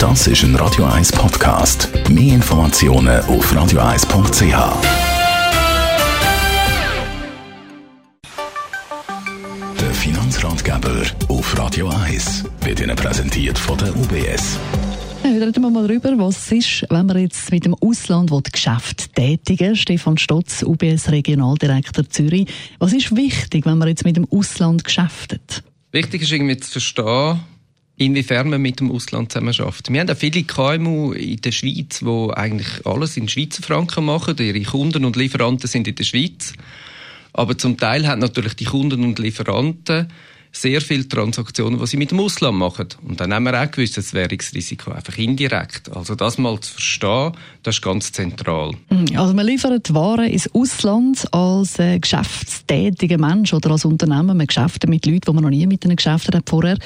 Das ist ein Radio 1 Podcast. Mehr Informationen auf radio1.ch. Der Finanzratgeber auf Radio 1 wird Ihnen präsentiert von der UBS. Ja, reden wir mal darüber, was ist, wenn man jetzt mit dem Ausland Geschäft tätigen Stefan Stotz, UBS Regionaldirektor Zürich. Was ist wichtig, wenn man jetzt mit dem Ausland geschäftet? Wichtig ist irgendwie zu verstehen, inwiefern man mit dem Ausland zusammenarbeitet. Wir haben auch viele KMU in der Schweiz, die eigentlich alles in Schweizer Franken machen. Ihre Kunden und Lieferanten sind in der Schweiz. Aber zum Teil haben natürlich die Kunden und Lieferanten sehr viele Transaktionen, die sie mit dem Ausland machen. Und dann haben wir auch gewusst, das Währungsrisiko einfach indirekt. Also das mal zu verstehen, das ist ganz zentral. Mhm. Also man liefert Waren ins Ausland als äh, geschäftstätiger Mensch oder als Unternehmen. Man geschäftet mit Leuten, die man noch nie mit ihnen geschäftet hat vorher.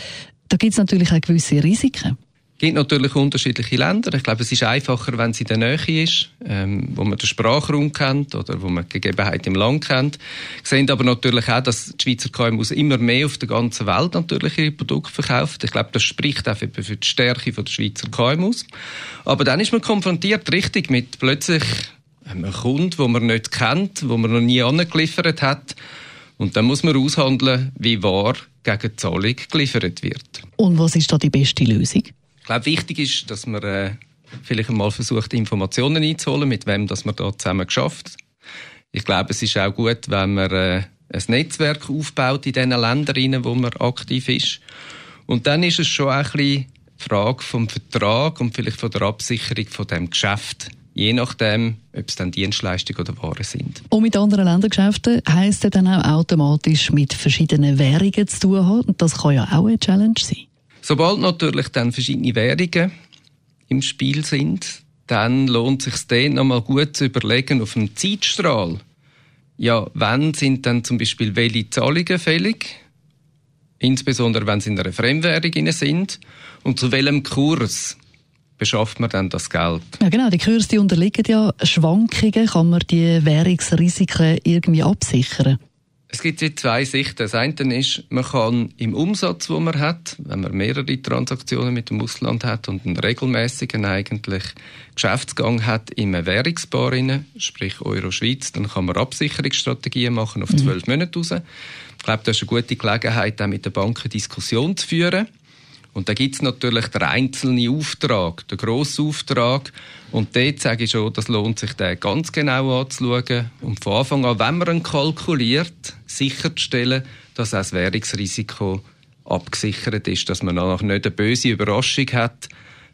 Da gibt es natürlich auch gewisse Risiken. Es gibt natürlich unterschiedliche Länder. Ich glaube, es ist einfacher, wenn es in der Nähe ist, ähm, wo man den Sprachraum kennt oder wo man die Gegebenheiten im Land kennt. Wir sehen aber natürlich auch, dass die Schweizer KMUs immer mehr auf der ganzen Welt natürlich ihre Produkte verkaufen. Ich glaube, das spricht auch für, die Stärke der Schweizer KMUs. Aber dann ist man konfrontiert, richtig, mit plötzlich einem Kunden, den man nicht kennt, wo man noch nie angeliefert hat. Und dann muss man aushandeln, wie wahr gegen Zahlung geliefert wird. Und was ist da die beste Lösung? Ich glaube, wichtig ist, dass man äh, vielleicht einmal versucht, Informationen einzuholen, mit wem dass man da zusammen geschafft. Ich glaube, es ist auch gut, wenn man äh, ein Netzwerk aufbaut in den Ländern, wo man aktiv ist. Und dann ist es schon ein bisschen die Frage vom Vertrag und vielleicht von der Absicherung von dem Geschäft je nachdem, ob es dann Dienstleistungen oder Waren sind. Und mit anderen Ländergeschäften heisst es dann auch automatisch mit verschiedenen Währungen zu tun haben. Und das kann ja auch eine Challenge sein. Sobald natürlich dann verschiedene Währungen im Spiel sind, dann lohnt es sich dann nochmal gut zu überlegen auf einem Zeitstrahl. Ja, wann sind dann zum Beispiel welche Zahlungen fällig? Insbesondere wenn sie in einer Fremdwährung sind. Und zu welchem Kurs? Beschafft man dann das Geld? Ja genau, die Kurse die unterliegen ja Schwankungen. Kann man die Währungsrisiken irgendwie absichern? Es gibt hier zwei Sichten. Das eine ist, man kann im Umsatz, wo man hat, wenn man mehrere Transaktionen mit dem Ausland hat und einen regelmäßigen eigentlich Geschäftsgang hat in einem Währungspaar, sprich Euro-Schweiz, dann kann man Absicherungsstrategien machen auf mhm. zwölf mhm. Monate raus. Ich glaube, das ist eine gute Gelegenheit, auch mit den Banken Diskussion zu führen und da gibt's natürlich den einzelnen Auftrag, den grossen Auftrag. Und dort sage ich schon, das lohnt sich, den ganz genau anzuschauen. Und von Anfang an, wenn man ihn kalkuliert, sicherzustellen, dass auch das Währungsrisiko abgesichert ist, dass man danach nicht eine böse Überraschung hat,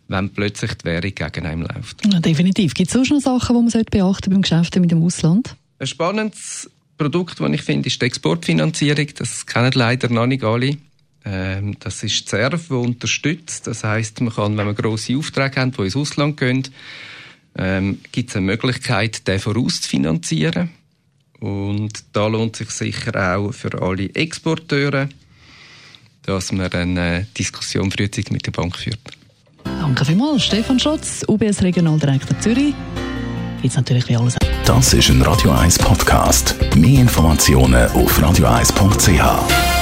wenn plötzlich die Währung gegen einen läuft. Ja, definitiv. Gibt es sonst noch Sachen, die man beachten beim Geschäft mit dem Ausland? Ein spannendes Produkt, das ich finde, ist die Exportfinanzierung. Das kennen leider noch nicht alle. Ähm, das ist die SERV, die unterstützt. Das heißt, man kann, wenn man grosse Aufträge hat, die ins Ausland gehen, ähm, gibt es eine Möglichkeit, den vorauszufinanzieren. Und da lohnt sich sicher auch für alle Exporteure, dass man eine Diskussion frühzeitig mit der Bank führt. Danke vielmals, Stefan Schotz, UBS Regionaldirektor Zürich. Jetzt natürlich wie alles. Das ist ein Radio 1 Podcast. Mehr Informationen auf radio1.ch.